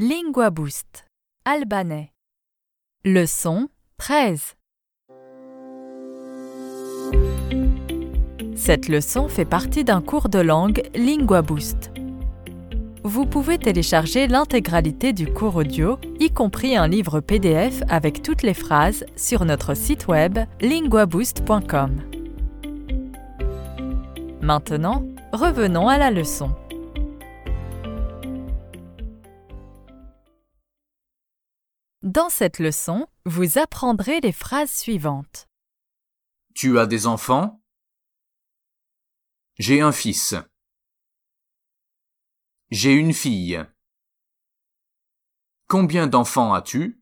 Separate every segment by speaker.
Speaker 1: Lingua Boost. Albanais. Leçon 13. Cette leçon fait partie d'un cours de langue Lingua Boost. Vous pouvez télécharger l'intégralité du cours audio, y compris un livre PDF avec toutes les phrases, sur notre site web linguaboost.com. Maintenant, revenons à la leçon. Dans cette leçon, vous apprendrez les phrases suivantes.
Speaker 2: Tu as des enfants? J'ai un fils. J'ai une fille. Combien d'enfants as-tu?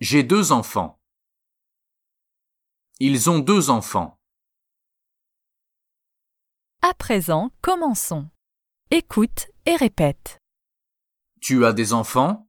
Speaker 2: J'ai deux enfants. Ils ont deux enfants.
Speaker 1: À présent, commençons. Écoute et répète.
Speaker 2: Tu as des enfants?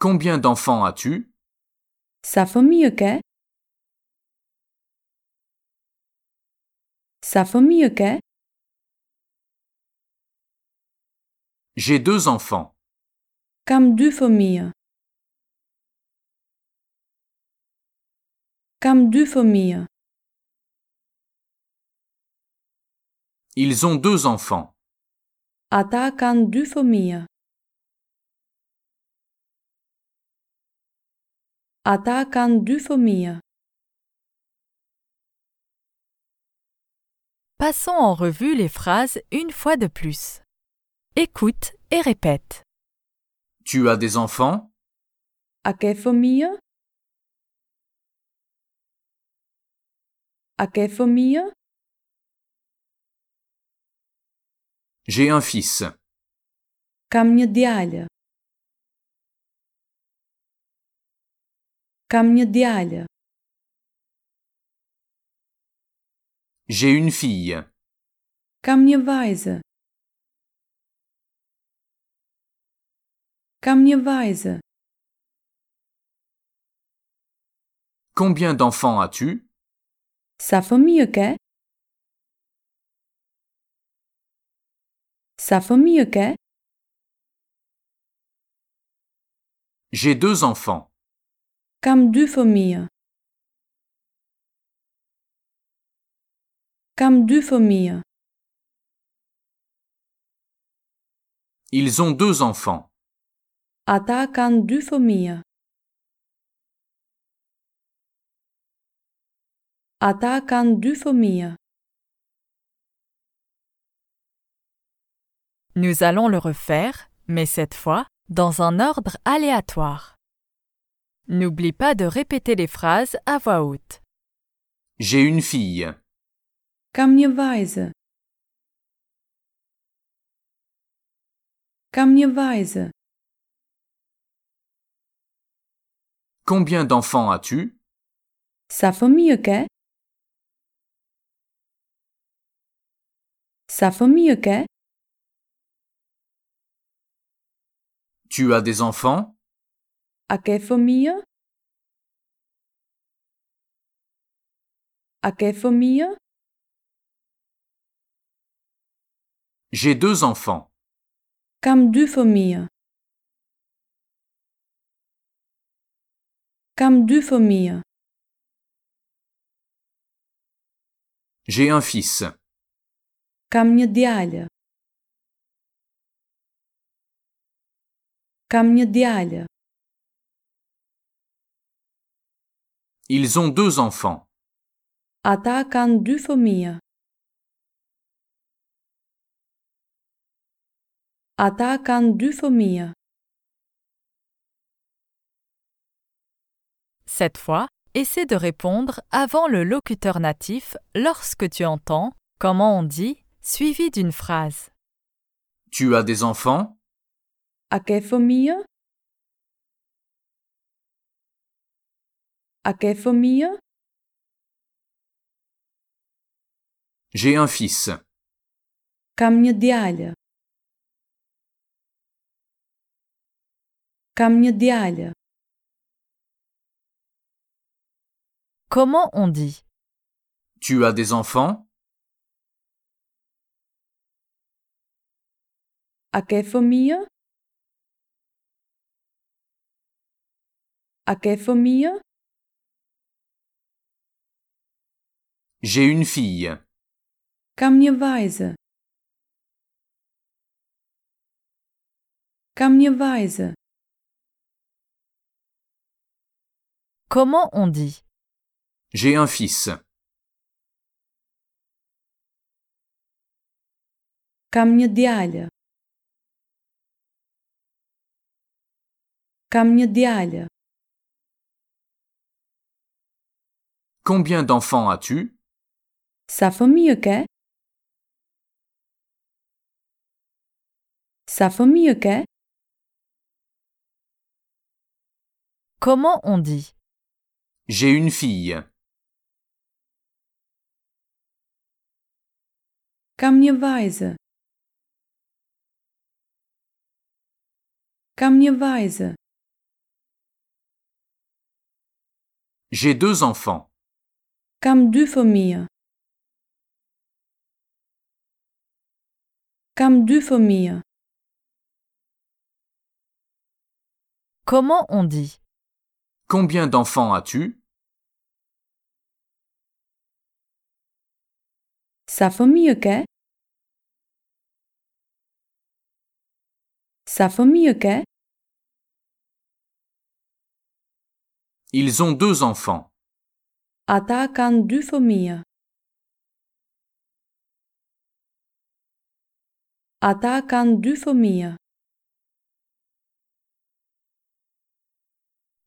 Speaker 2: Combien d'enfants as-tu?
Speaker 3: Sa fëmijë ke? Sa fëmijë ke?
Speaker 2: J'ai deux enfants.
Speaker 3: Kam dy fëmijë. Kam dy fëmijë.
Speaker 2: Ils ont deux enfants.
Speaker 3: Ata kanë dy fëmijë. Ata kanë dy fëmijë.
Speaker 1: Passons en revue les phrases une fois de plus. Écoute et répète.
Speaker 2: Tu as des enfants?
Speaker 3: A ke fëmijë? A ke fëmijë?
Speaker 2: J'ai un fils.
Speaker 3: Kam një Kam një djalë.
Speaker 2: J'ai une fille.
Speaker 3: Kam një vajzë. Kam një vajzë.
Speaker 2: Combien d'enfants as-tu?
Speaker 3: Sa fëmijë ke? Sa fëmijë ke?
Speaker 2: J'ai deux enfants.
Speaker 3: Fëmijë. Kam dy fëmijë.
Speaker 2: Ils ont deux enfants.
Speaker 3: Ata kanë dy fëmijë.
Speaker 1: Nous allons le refaire, mais cette fois dans un ordre aléatoire. N'oublie pas de répéter les phrases à voix haute.
Speaker 2: J'ai une fille. Combien d'enfants as-tu?
Speaker 3: Sa fëmijë ke? Sa fëmijë ke?
Speaker 2: Tu as des enfants?
Speaker 3: A ke fëmijë? A ke fëmijë?
Speaker 2: J'ai deux enfants.
Speaker 3: Dy fëmijë. Kam dy fëmijë.
Speaker 2: J'ai un fils.
Speaker 3: Kam një djalë?
Speaker 2: Ils ont deux enfants.
Speaker 3: Ata kanë dy fëmijë. Ata kanë dy fëmijë.
Speaker 1: Cette fois, essaie de répondre avant le locuteur natif lorsque tu entends, comment on dit, suivi d'une phrase.
Speaker 2: Tu as des enfants?
Speaker 3: A ke fëmijë? A ke fëmijë?
Speaker 2: J'ai un fils.
Speaker 3: Kam një djalë. Kam një djalë.
Speaker 1: Comment on dit?
Speaker 2: Tu as des enfants?
Speaker 3: A ke fëmijë? A ke fëmijë?
Speaker 2: J'ai une fille.
Speaker 1: Comment on dit?
Speaker 2: J'ai un fils. Combien d'enfants as-tu?
Speaker 3: Sa fëmijë ke? Sa fëmijë ke?
Speaker 1: Comment on dit?
Speaker 2: J'ai une fille.
Speaker 3: Një vajzë.
Speaker 2: J'ai deux enfants.
Speaker 3: Kam dy fëmijë. Fëmijë.
Speaker 1: Comment on dit?
Speaker 2: Combien d'enfants as-tu?
Speaker 3: Sa fëmijë ke? Sa fëmijë ke?
Speaker 2: Ils ont deux enfants.
Speaker 3: Ata kanë dy fëmijë. Ata kanë dy fëmijë.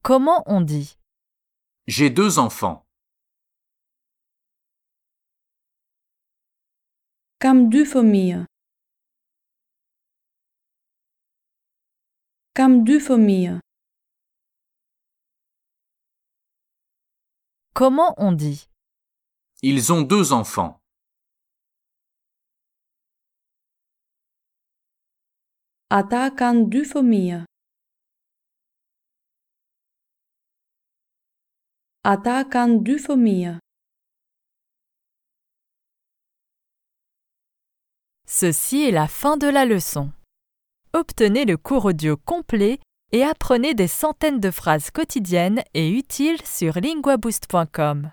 Speaker 1: Comment on dit?
Speaker 2: J'ai deux enfants.
Speaker 3: Kam dy fëmijë. Kam dy fëmijë.
Speaker 1: Comment on dit?
Speaker 2: Ils ont deux enfants.
Speaker 3: Dy fëmijë.
Speaker 1: Ceci est la fin de la leçon. Obtenez le cours audio complet et apprenez des centaines de phrases quotidiennes et utiles sur linguaboost.com.